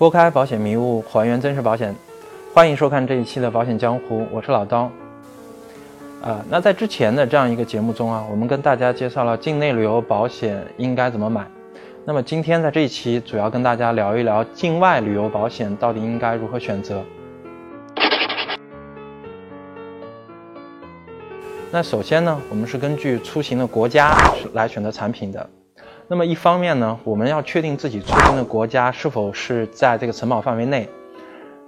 拨开保险迷雾，还原真实保险。欢迎收看这一期的保险江湖，我是老刀。啊，那在之前的这样一个节目中啊，我们跟大家介绍了境内旅游保险应该怎么买。那么今天在这一期，主要跟大家聊一聊境外旅游保险到底应该如何选择。那首先呢，我们是根据出行的国家来选择产品的。那么一方面呢，我们要确定自己出行的国家是否是在这个承保范围内。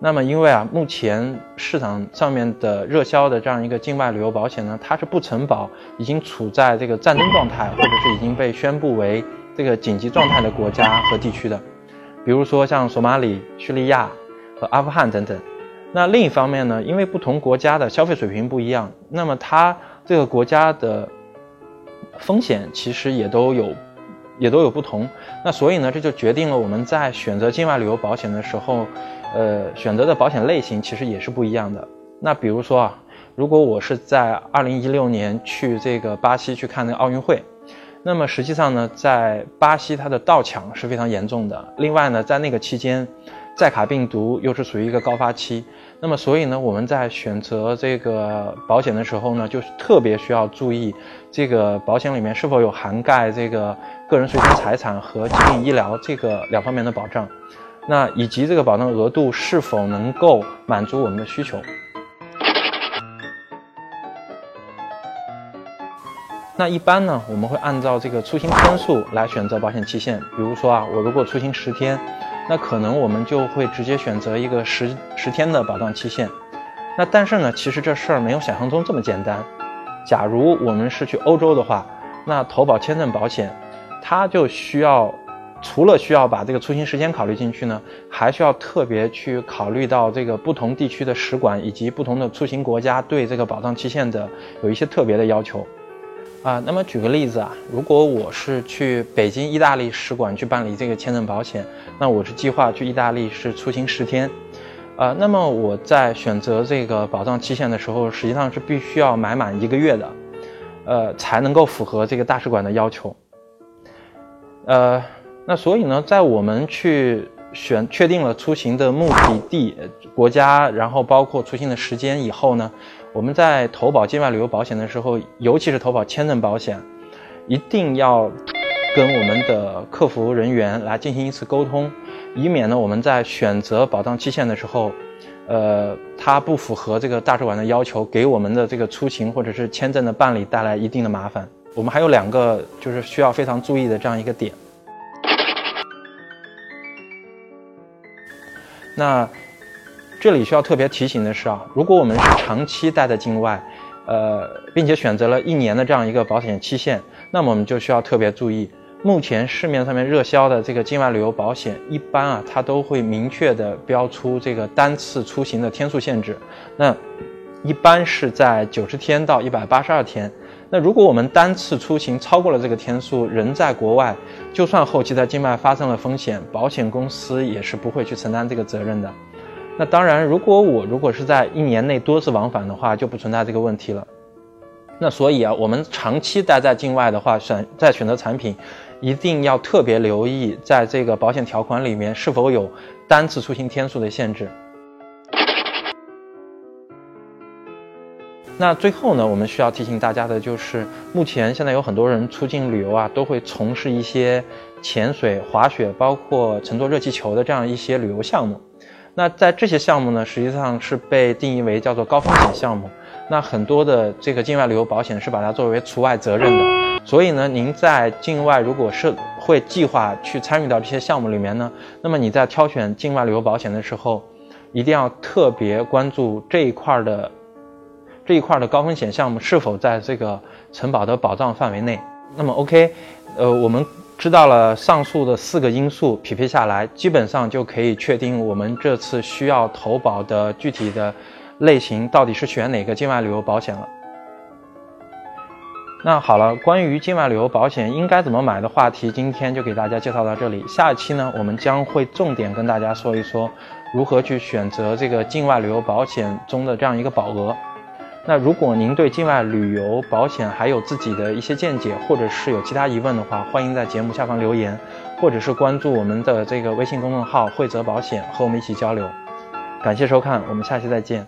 那么因为啊，目前市场上面的热销的这样一个境外旅游保险呢，它是不承保已经处在这个战争状态或者是已经被宣布为这个紧急状态的国家和地区的，比如说像索马里、叙利亚和阿富汗等等。那另一方面呢，因为不同国家的消费水平不一样，那么它这个国家的风险其实也都有。也都有不同，那所以呢，这就决定了我们在选择境外旅游保险的时候，呃，选择的保险类型其实也是不一样的。那比如说啊，如果我是在二零一六年去这个巴西去看那个奥运会，那么实际上呢，在巴西它的盗抢是非常严重的。另外呢，在那个期间，寨卡病毒又是属于一个高发期。那么，所以呢，我们在选择这个保险的时候呢，就特别需要注意，这个保险里面是否有涵盖这个个人随身财产和疾病医疗这个两方面的保障，那以及这个保障额度是否能够满足我们的需求。那一般呢，我们会按照这个出行天数来选择保险期限，比如说啊，我如果出行十天。那可能我们就会直接选择一个十十天的保障期限。那但是呢，其实这事儿没有想象中这么简单。假如我们是去欧洲的话，那投保签证保险，它就需要除了需要把这个出行时间考虑进去呢，还需要特别去考虑到这个不同地区的使馆以及不同的出行国家对这个保障期限的有一些特别的要求。啊，那么举个例子啊，如果我是去北京意大利使馆去办理这个签证保险，那我是计划去意大利是出行十天，啊，那么我在选择这个保障期限的时候，实际上是必须要买满一个月的，呃，才能够符合这个大使馆的要求。呃，那所以呢，在我们去选确定了出行的目的地、国家，然后包括出行的时间以后呢？我们在投保境外旅游保险的时候，尤其是投保签证保险，一定要跟我们的客服人员来进行一次沟通，以免呢我们在选择保障期限的时候，呃，它不符合这个大使馆的要求，给我们的这个出行或者是签证的办理带来一定的麻烦。我们还有两个就是需要非常注意的这样一个点，那。这里需要特别提醒的是啊，如果我们是长期待在境外，呃，并且选择了一年的这样一个保险期限，那么我们就需要特别注意，目前市面上面热销的这个境外旅游保险，一般啊，它都会明确的标出这个单次出行的天数限制，那一般是在九十天到一百八十二天。那如果我们单次出行超过了这个天数，人在国外，就算后期在境外发生了风险，保险公司也是不会去承担这个责任的。那当然，如果我如果是在一年内多次往返的话，就不存在这个问题了。那所以啊，我们长期待在境外的话，选在选择产品，一定要特别留意，在这个保险条款里面是否有单次出行天数的限制。那最后呢，我们需要提醒大家的就是，目前现在有很多人出境旅游啊，都会从事一些潜水、滑雪，包括乘坐热气球的这样一些旅游项目。那在这些项目呢，实际上是被定义为叫做高风险项目。那很多的这个境外旅游保险是把它作为除外责任的。所以呢，您在境外如果是会计划去参与到这些项目里面呢，那么你在挑选境外旅游保险的时候，一定要特别关注这一块的这一块的高风险项目是否在这个承保的保障范围内。那么 OK，呃，我们。知道了上述的四个因素匹配下来，基本上就可以确定我们这次需要投保的具体的类型到底是选哪个境外旅游保险了。那好了，关于境外旅游保险应该怎么买的话题，今天就给大家介绍到这里。下一期呢，我们将会重点跟大家说一说如何去选择这个境外旅游保险中的这样一个保额。那如果您对境外旅游保险还有自己的一些见解，或者是有其他疑问的话，欢迎在节目下方留言，或者是关注我们的这个微信公众号“惠泽保险”和我们一起交流。感谢收看，我们下期再见。